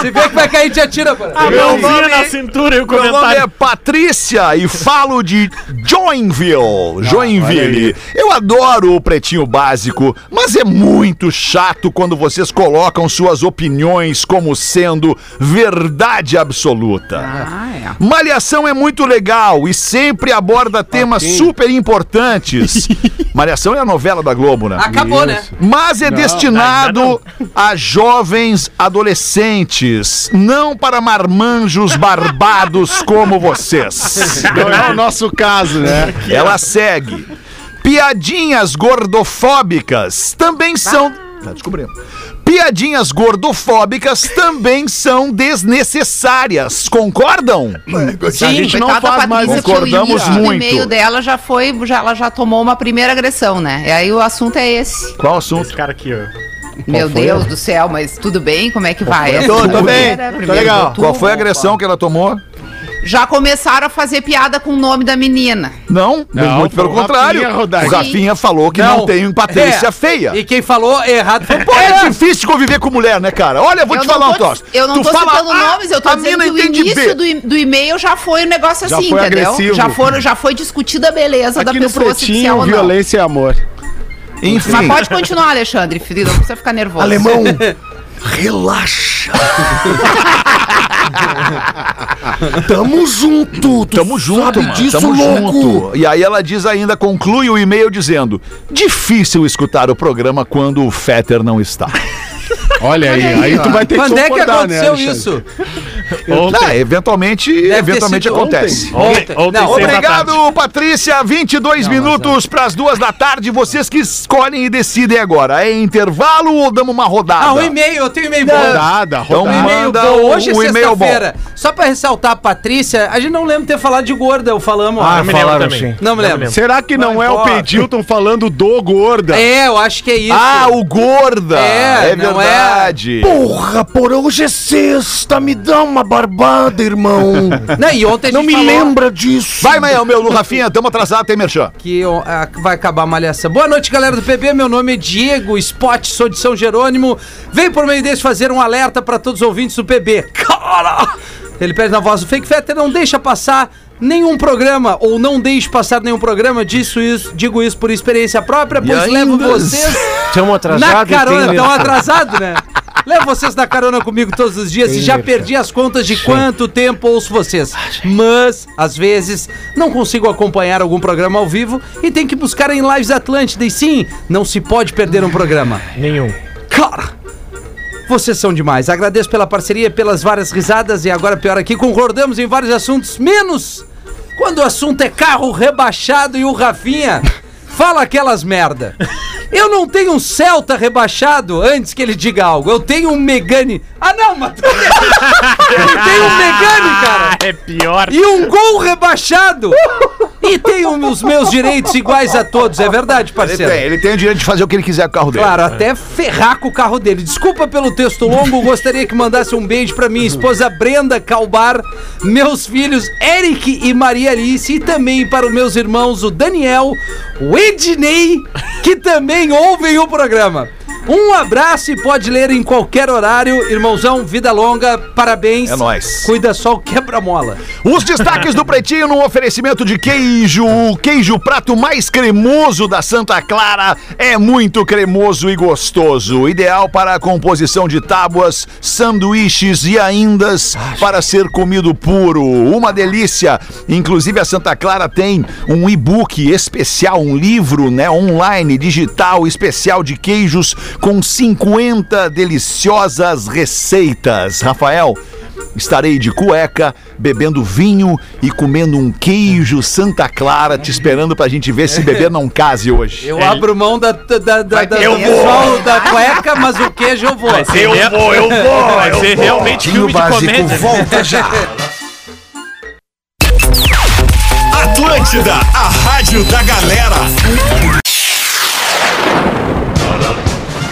Se vê que vai cair, te atira, pô. A Meu mãozinha nome- na cintura e o Meu nome é comentário. Patrícia e falo de Joinville. Joinville. Eu adoro o Pretinho Básico, mas é muito chato quando vocês colocam suas opiniões como sendo verdade absoluta. Ah, é. Malhação é muito legal e sempre aborda temas super importantes. Malhação é a novela da Globo, né? Acabou, né? Mas é destinado a jovens adolescentes, não para marmanjos barbados como vocês. Não é o nosso caso, né? Ela segue. Piadinhas gordofóbicas também são. Tá descobrindo. Piadinhas gordofóbicas também são desnecessárias. Concordam? Sim, a gente não faz mais, o concordamos muito. e-mail dela já foi, já, ela já tomou uma primeira agressão, né? E aí o assunto é esse. Qual assunto? Esse cara aqui, ó. Meu Deus do céu, mas tudo bem? Como é que vai? É Tudo bem, primeiro tá legal. Qual foi a agressão que ela tomou? Já começaram a fazer piada com o nome da menina. Não, Não, muito pelo contrário. Rafinha, o Rafinha falou que não, tem Patrícia É. feia. E quem falou errado foi o É difícil conviver com mulher, né, cara? Olha, eu vou eu te não falar um troço. Eu não Tu tô fala, citando "Ah, nomes, eu tô a dizendo que o início B." do, do e-mail já foi um negócio Já assim, foi entendeu? agressivo. Já, foram, já foi discutida a beleza da Aqui no pessoa se disser pretinho, ou não. violência e amor. Enfim. Mas pode continuar, Alexandre, filho, não precisa ficar nervoso. Alemão, relaxa. Tamo junto. Tu Tamo junto, mano. disso, Tamo louco. junto. E aí ela diz ainda, conclui o e-mail dizendo: difícil escutar o programa quando o Fetter não está. Olha aí, aí tu vai ter que Quando é que né, aconteceu Alexandre? isso? Ontem. Não, eventualmente, eventualmente acontece. Ontem, ontem, Não. Obrigado, Patrícia. 22 minutos para as duas da tarde. Vocês que escolhem e decidem agora. É intervalo ou damos uma rodada? Ah, um e-mail, eu tenho e-mail bom. Rodada, Então, rodada. Um e-mail bom. Hoje é e-mail bom. sexta-feira. Só pra ressaltar a Patrícia, a gente não lembra de ter falado de gorda, eu falamos. Ah, Eu me lembro também. sim. Não me lembro. Será que não, Não é o. Pedilton falando do gorda? É, eu acho que é isso. Ah, o Gorda. É, É, não é- verdade. Porra, por hoje é sexta, me dá uma barbada, irmão. Não, e ontem a Não gente me falou lembra disso. Vai, Mael, meu, no Rafinha, tamo atrasado, tem merchan. que ó, vai acabar a malhação. Boa noite, galera do PB. Meu nome é Diego Spot, sou de São Jerônimo. Venho por meio desse fazer um alerta pra todos os ouvintes do PB. Cara! Ele pede na voz do Fake Fetter, não deixa passar nenhum programa, ou não deixe passar nenhum programa. Disso isso, digo isso por experiência própria, pois levo vocês Estamos na atrasados e carona. Estão atrasados, né? Levo vocês na carona comigo todos os dias e já perdi as contas de quanto tempo ouço vocês. Mas, às vezes, não consigo acompanhar algum programa ao vivo e tem que buscar em Lives Atlântida. E sim, não se pode perder um programa. Nenhum. Cara, vocês são demais. Agradeço pela parceria, pelas várias risadas e agora pior aqui, concordamos em vários assuntos, menos quando o assunto é carro rebaixado e o Rafinha fala aquelas merda. Eu não tenho um Celta rebaixado antes que ele diga algo. Eu tenho um Megane. Ah, não, mas. Eu tenho um Megane, cara. É pior. E um gol rebaixado. E tenho os meus direitos iguais a todos. É verdade, Ele parceiro. tem, ele tem o direito de fazer o que ele quiser com o carro dele. Claro, até ferrar com o carro dele. Desculpa pelo texto longo, gostaria que mandasse um beijo pra minha esposa Brenda Calbar, meus filhos Eric e Maria Alice e também para os meus irmãos o Daniel, o Ednei, que também ouvem o programa. Um abraço e pode ler em qualquer horário. Irmãozão, vida longa, parabéns. É nóis. Cuida só o quebra-mola. Os destaques do Pretinho no oferecimento de queijo. O queijo prato mais cremoso da Santa Clara é muito cremoso e gostoso. Ideal para a composição de tábuas, sanduíches e ainda para ser comido puro. Uma delícia. Inclusive a Santa Clara tem um e-book especial, um livro, né, online, digital especial de queijos com 50 deliciosas receitas. Rafael, Estarei de cueca, bebendo vinho e comendo um queijo Santa Clara, te esperando pra gente ver se bebê não case hoje. Eu abro mão da, da, da, da, da, Eu vou. da cueca, mas o queijo eu vou. Eu vou, eu vou. Vai ser realmente filme de comédia. volta já. Atlântida, a rádio da galera.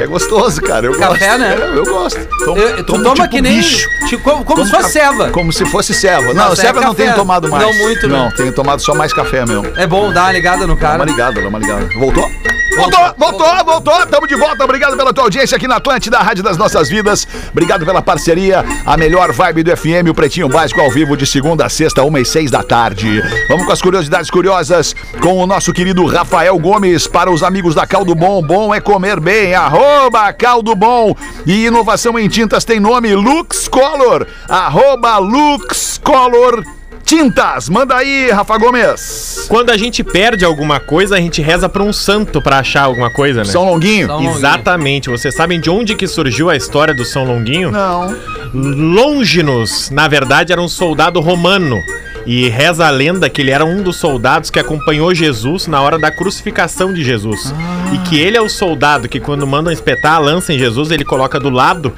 É gostoso, cara. Eu Café, gosto. né? É, eu gosto. Tomo- Eu- tu tomo toma tipo que nem. bicho. tipo, como como se fosse ceva. Como se fosse serva. Não, é serva não tenho tomado mais. Não muito, né? Não, tenho tomado só mais café mesmo. É bom dar uma ligada no Dá cara. uma ligada, dá uma ligada. Voltou? Voltou, voltou, voltou. Tamo de volta. Obrigado pela tua audiência aqui na Atlântida, Rádio das Nossas Vidas. Obrigado pela parceria. A melhor vibe do FM, o Pretinho Básico ao vivo de segunda a sexta, uma e seis da tarde. Vamos com as curiosidades curiosas com o nosso querido Rafael Gomes. Para os amigos da Caldo Bom, bom é comer bem. Arroba Caldo Bom. E inovação em tintas tem nome Lux Color. Arroba Lux Color Tintas. Manda aí, Rafa Gomes. Quando a gente perde alguma coisa, a gente reza pra um santo pra achar alguma coisa, né? São Longuinho. São Longuinho. Exatamente. Vocês sabem de onde que surgiu a história do São Longuinho? Não. Longinus, na verdade, era um soldado romano. E reza a lenda que ele era um dos soldados que acompanhou Jesus na hora da crucificação de Jesus. E que ele é o soldado que, quando mandam espetar a lança em Jesus, ele coloca do lado,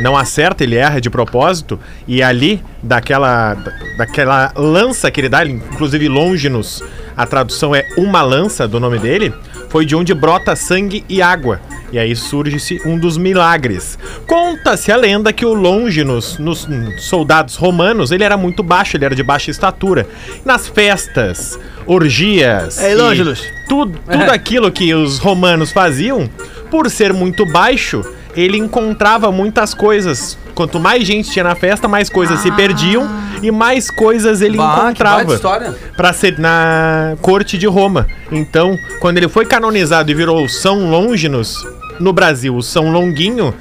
não acerta, ele erra de propósito. E ali, daquela, daquela lança que ele dá, inclusive Longinus, a tradução é uma lança do nome dele, foi de onde brota sangue e água. E aí surge-se um dos milagres. Conta-se a lenda que o Longinus, nos soldados romanos, ele era muito baixo, ele era de baixa estatura. Nas festas, orgias. Ei, Longinus. Tudo, tudo aquilo que os romanos faziam, por ser muito baixo, ele encontrava muitas coisas. Quanto mais gente tinha na festa, mais coisas se perdiam e mais coisas ele Bah, encontrava para ser na corte de Roma. Então, quando ele foi canonizado e virou São Longinus no Brasil, o São Longuinho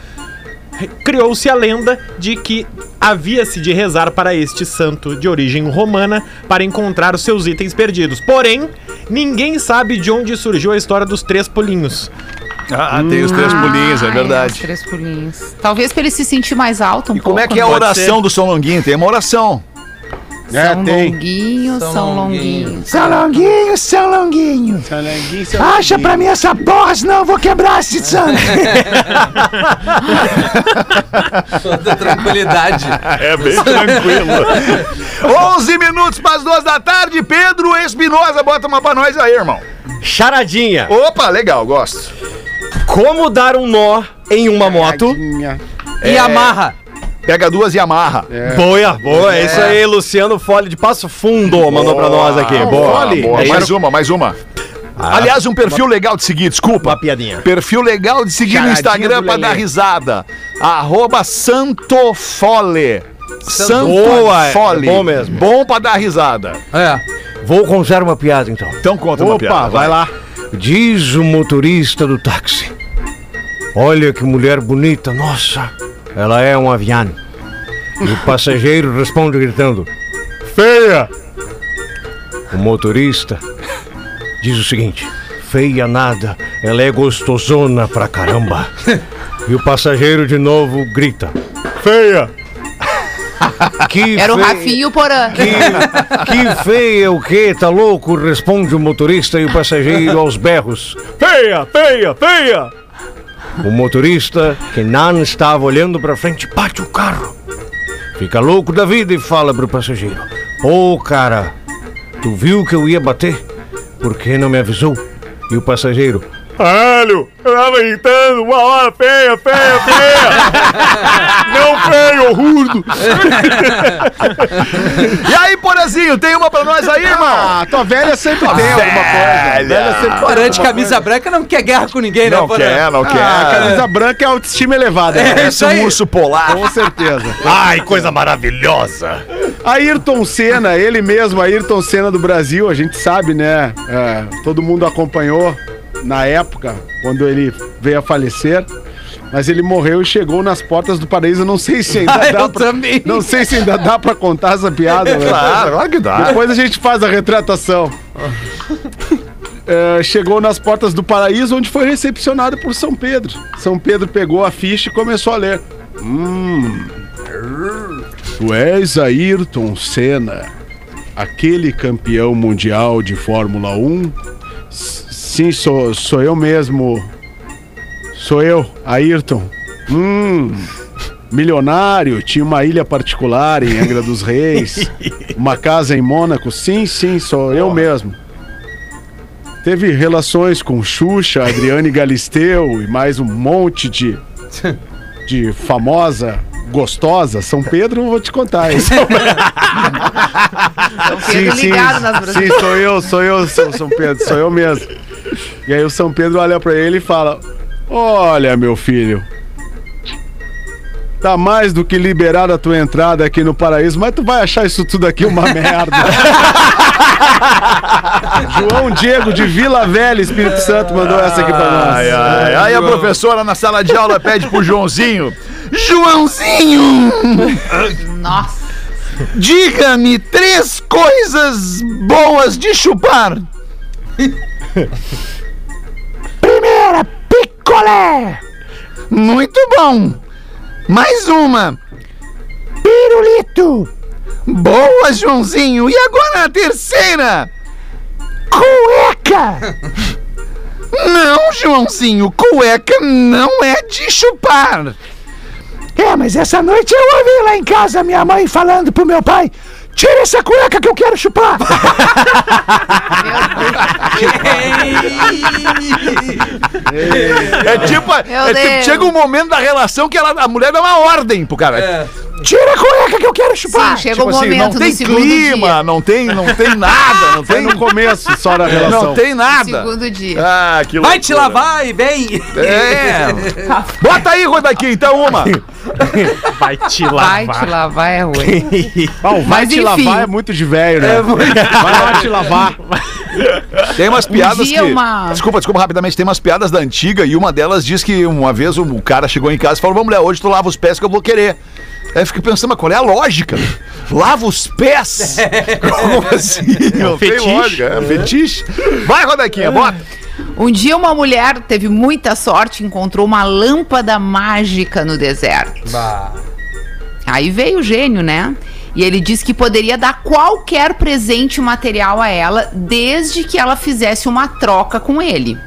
criou-se a lenda de que havia-se de rezar para este santo de origem romana para encontrar os seus itens perdidos. Porém, ninguém sabe de onde surgiu a história dos três pulinhos. Ah, tem os três pulinhos, é Ah, verdade. os três pulinhos. Talvez pra ele se sentir mais alto um E como pouco. é que é a né? oração do São Longuinho? Tem uma oração. É, São tem. Longuinho, São São Longuinho. Longuinho. São Longuinho, São Longuinho. Salanguinho, seu Acha pra mim essa porra, senão eu vou quebrar esse. Toda tranquilidade. É bem tranquilo. 11 minutos para as duas da tarde. Pedro Espinosa, bota uma pra nós aí, irmão. Charadinha. Opa, legal, gosto. Como dar um nó em uma moto? E amarra. Pega duas e amarra. Boa, boa. É isso aí, Luciano Fole de Passo Fundo mandou pra nós aqui. Boa. Fole. Boa, É, mais uma, mais uma. Aliás, um perfil legal de seguir, desculpa. Uma piadinha. Perfil legal de seguir no Charadinha Instagram do pra dar risada. Arroba Santofole. Boa, é Santofole. bom mesmo. Bom pra dar risada. É. Vou contar uma piada então. Então conta uma Opa, piada. vai lá. Diz o motorista do táxi. Olha que mulher bonita, nossa. Ela é um avião. E o passageiro responde gritando: Feia! O motorista diz o seguinte: Feia nada, ela é gostosona pra caramba. E o passageiro de novo grita: Feia! Que Era o e o Porã. que, que feia o quê? Tá louco? Responde o motorista e o passageiro aos berros. Feia, feia, feia! O motorista, que não estava olhando pra frente, bate o carro. Fica louco da vida e fala pro passageiro: Ô cara, tu viu que eu ia bater? Por que não me avisou? E o passageiro: Caralho, eu tava gritando uma hora feia, feia, feia! não feio, rudo! E aí, Porazinho, tem uma pra nós aí, irmão? Ah, tua velha sempre tem alguma coisa. velha. sempre Porã de camisa branca não quer guerra com ninguém, Não né, Porã? quer, não Ah, quer. camisa branca é autoestima elevada. É, né? isso aí. um urso polar. Com certeza. Ai, coisa maravilhosa. Ayrton Senna, ele mesmo, Ayrton Senna do Brasil, a gente sabe, né? É, todo mundo acompanhou na época, quando ele veio a falecer. Mas ele morreu e chegou nas portas do paraíso. Não sei se ainda Ah, dá eu pra, também. Não sei se ainda dá pra contar essa piada. né? Claro, claro que dá. Depois a gente faz a retratação. É, chegou nas portas do paraíso, onde foi recepcionado por São Pedro. São Pedro pegou a ficha e começou a ler. Hum. Tu és Ayrton Senna, aquele campeão mundial de Fórmula 1? Sim, sou, sou eu mesmo. Sou eu, Ayrton. Hum. Milionário, tinha uma ilha particular em Angra dos Reis, uma casa em Mônaco. Sim, sim, sou eu mesmo. Teve relações com Xuxa, Adriane Galisteu e mais um monte de de famosa, gostosa. São Pedro, vou te contar. Hein? Pedro ligado nas sim, sou eu, sou eu, sou São Pedro, sou eu mesmo. E aí o São Pedro olha pra ele e fala: Olha, meu filho, tá mais do que liberada a tua entrada aqui no paraíso, mas tu vai achar isso tudo aqui uma merda. João Diego de Vila Velha, Espírito Santo, mandou essa aqui pra nós. Ai, ai. Aí a professora na sala de aula pede pro Joãozinho. Joãozinho! Nossa. Diga-me três coisas boas de chupar. Primeira, picolé! Muito bom. Mais uma. Pirulito! Boa, Joãozinho. E agora a terceira. Cueca! Não, Joãozinho. Cueca não é de chupar. É, mas essa noite eu ouvi lá em casa minha mãe falando pro meu pai: Tira essa cueca que eu quero chupar! É tipo, é tipo- chega um momento da relação que ela, a mulher dá uma ordem pro cara. Tira a cueca que eu quero chupar! Sim, chega Tipo um assim, momento não tem clima, dia. não tem, não tem nada, não tem, no começo só da relação. não tem nada. Segundo dia. Ah, que Vai te lavar e vem. É. Bota aí, Rodaquinho, então uma. Vai te Vai lavar. te lavar é ruim. O vai Mas te enfim. lavar é muito de velho, né? Vai lá te lavar. Tem umas piadas dia que. uma- Desculpa, desculpa rapidamente. Tem umas piadas da antiga e uma delas diz que uma vez o o cara chegou em casa e falou: Vamos, mulher, hoje tu lava os pés que eu vou querer. Aí eu fiquei pensando, mas qual é a lógica? Lava os pés? Como assim? Não tem fetiche. lógica. É fetiche. Vai, Rodequinha, bota. Um dia uma mulher teve muita sorte e encontrou uma lâmpada mágica no deserto. Aí veio o gênio, né? E ele disse que poderia dar qualquer presente material a ela, desde que ela fizesse uma troca com ele.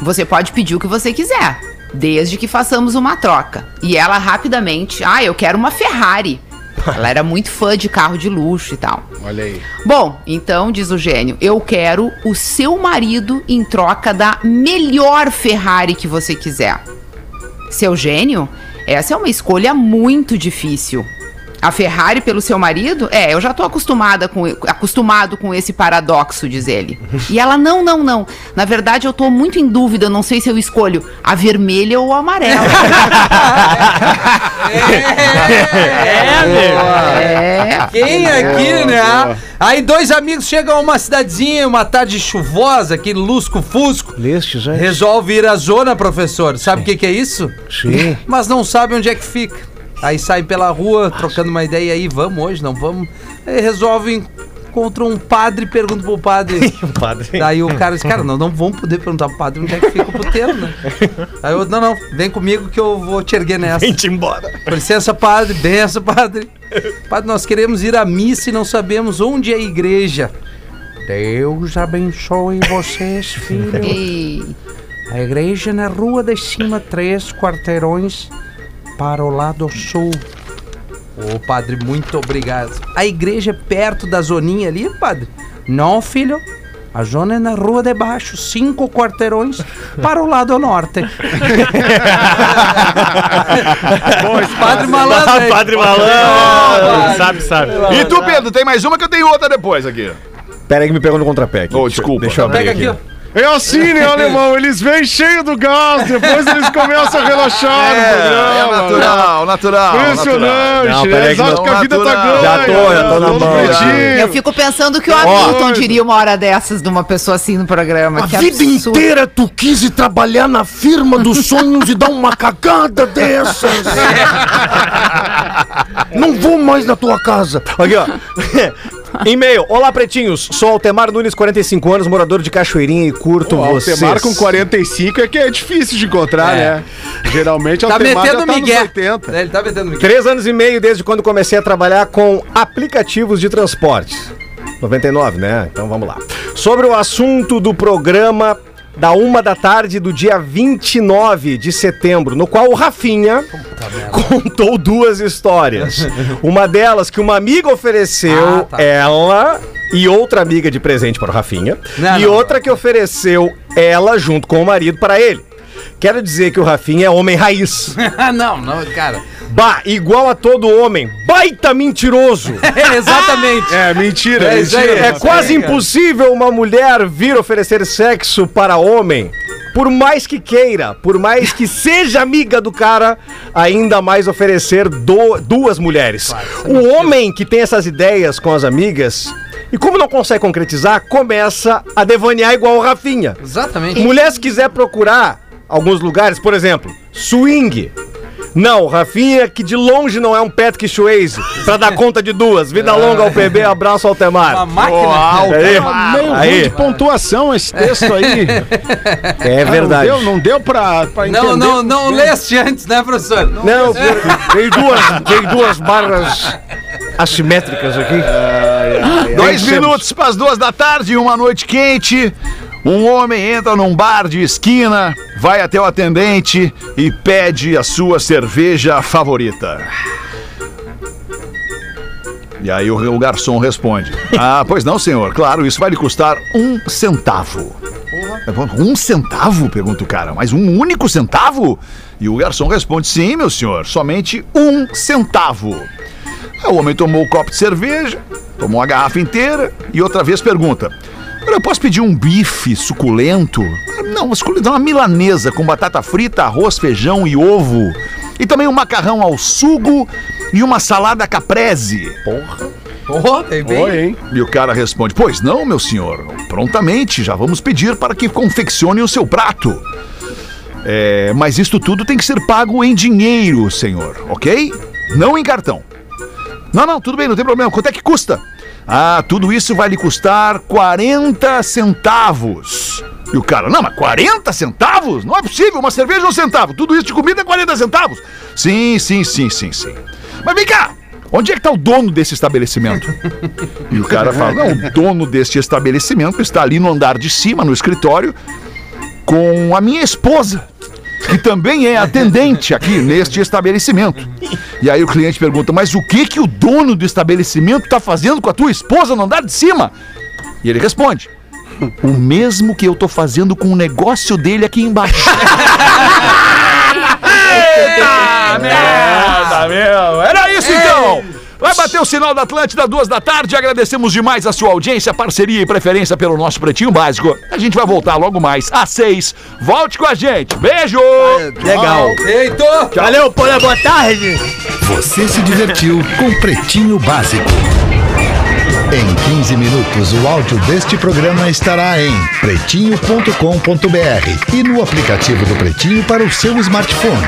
Você pode pedir o que você quiser, desde que façamos uma troca. E ela rapidamente, ah, eu quero uma Ferrari. Ela era muito fã de carro de luxo e tal. Olha aí. Bom, então, diz o gênio, eu quero o seu marido em troca da melhor Ferrari que você quiser. Seu gênio, essa é uma escolha muito difícil. A Ferrari pelo seu marido? É, eu já tô acostumada com, acostumado com esse paradoxo, diz ele. E ela, não, não, não. Na verdade, eu tô muito em dúvida, não sei se eu escolho a vermelha ou a amarela. É, meu. é. Quem aqui, né? Aí dois amigos chegam a uma cidadezinha, uma tarde chuvosa, aquele lusco-fusco. Lestes, é? Resolve ir à zona, professor. Sabe o que, que é isso? Sim. Mas não sabe onde é que fica. Aí saem pela rua, trocando uma ideia aí, vamos hoje, não vamos. Aí resolvem, encontram um padre e perguntam pro padre. Padre. Daí o cara diz, cara, não, não vamos poder perguntar pro padre onde é que fica o puteiro, né? Aí eu, não, não, vem comigo que eu vou te erguer nessa. Vem-te embora. Com licença, padre, benção, padre. Padre, nós queremos ir à missa e não sabemos onde é a igreja. Deus abençoe vocês, filho. Ei. A igreja na rua de cima, três quarteirões para o lado sul. Ô, padre, muito obrigado. A igreja é perto da zoninha ali, padre? Não, filho. A zona é na rua de baixo, cinco quarteirões para o lado norte. Bom, esse padre malandro. hein? Padre malandro. Sabe, sabe. E tu, Pedro, tem mais uma que eu tenho outra depois aqui. Pera aí que me pegou no contrapé aqui. Ô, desculpa. Deixa eu abrir Pega aqui. aqui, ó. É assim, né, alemão? Eles vêm cheio do gás, depois eles começam a relaxar no É, programa. é natural, natural. natural. Impressionante, Não, né? peraí Eles que acham não- que a vida tá natural. ganha. Já tô, já tô na Todo mão. Eu fico pensando que o Hamilton diria uma hora dessas de uma pessoa assim no programa. A que vida absurdo. inteira tu quis ir trabalhar na firma dos sonhos e dar uma cagada dessas. Não vou mais na tua casa. Aqui, ó. E-mail. Olá, pretinhos. Sou Altemar Nunes, 45 anos, morador de Cachoeirinha e curto O vocês. Altemar com 45 é que é difícil de encontrar, É. né? Geralmente Tá Altemar metendo já tá nos migué. 80. É, Ele tá metendo migué. Três anos e meio desde quando comecei a trabalhar com aplicativos de transporte. 99, né? Então vamos lá. Sobre o assunto do programa da uma da tarde do dia 29 de setembro, no qual o Rafinha contou duas histórias. Uma delas que uma amiga ofereceu Ah, tá. ela e outra amiga de presente para o Rafinha. Não, e não, outra que ofereceu ela junto com o marido para ele. Quero dizer que o Rafinha é homem raiz. Ah, não, não, cara. Bah, igual a todo homem. Baita mentiroso. É, exatamente. É, mentira. É mentira. É quase cara. impossível uma mulher vir oferecer sexo para homem. Por mais que queira, por mais que seja amiga do cara, ainda mais oferecer do- duas mulheres. o homem que tem essas ideias com as amigas, e como não consegue concretizar, começa a devanear igual o Rafinha. Exatamente. Mulher, se quiser procurar alguns lugares, por exemplo, swing. Não, Rafinha, que de longe não é um Patrick Swayze, pra dar conta de duas. Vida longa ao PB, abraço ao Uma Temar. máquina. Aí, Meio ruim aí. de pontuação esse texto aí. É verdade. Não deu, não deu pra, pra entender. Não, não, não leste antes, né, professor? Não, Tem duas, tem duas barras assimétricas aqui. Dois minutos para as duas da tarde, uma noite quente. Um homem entra num bar de esquina, vai até o atendente e pede a sua cerveja favorita. E aí o, o garçom responde: Ah, pois não, senhor. Claro, isso vai lhe custar um centavo. Um centavo? Pergunta o cara. Mas um único centavo? E o garçom responde: Sim, meu senhor, somente um centavo. Aí o homem tomou o copo de cerveja, tomou a garrafa inteira e outra vez pergunta: "Olha, Eu posso pedir um bife suculento? "Ah, Não, suculento, uma milanesa com batata frita, arroz, feijão e ovo. E também um macarrão ao sugo e uma salada caprese. Porra. Oh, tem bem. Oi, hein? E o cara responde: Pois não, meu senhor. Prontamente, já vamos pedir para que confeccione o seu prato. É, mas isto tudo tem que ser pago em dinheiro, senhor, ok? Não em cartão. Não, não, tudo bem, não tem problema. Quanto é que custa? Ah, tudo isso vai lhe custar 40 centavos. E o cara, não, mas 40 centavos? Não é possível, uma cerveja é um centavo. Tudo isso de comida é 40 centavos. Sim, sim, sim, sim, sim. Mas vem cá, onde é que tá o dono desse estabelecimento? E o cara fala, não, o dono deste estabelecimento está ali no andar de cima, no escritório, com a minha esposa, que também é atendente aqui neste estabelecimento. E aí o cliente pergunta, mas o que que o dono do estabelecimento está fazendo com a tua esposa no andar de cima? E ele responde, o mesmo que eu tô fazendo com o negócio dele aqui embaixo. Eita merda, meu! Era isso então! Vai bater o sinal da Atlântida, duas da tarde. Agradecemos demais a sua audiência, parceria e preferência pelo nosso Pretinho Básico. A gente vai voltar logo mais às seis. Volte com a gente. Beijo! Legal. Eito! Valeu, Polé, boa tarde. Você se divertiu com Pretinho Básico. Em 15 minutos, o áudio deste programa estará em pretinho.com.br e no aplicativo do Pretinho para o seu smartphone.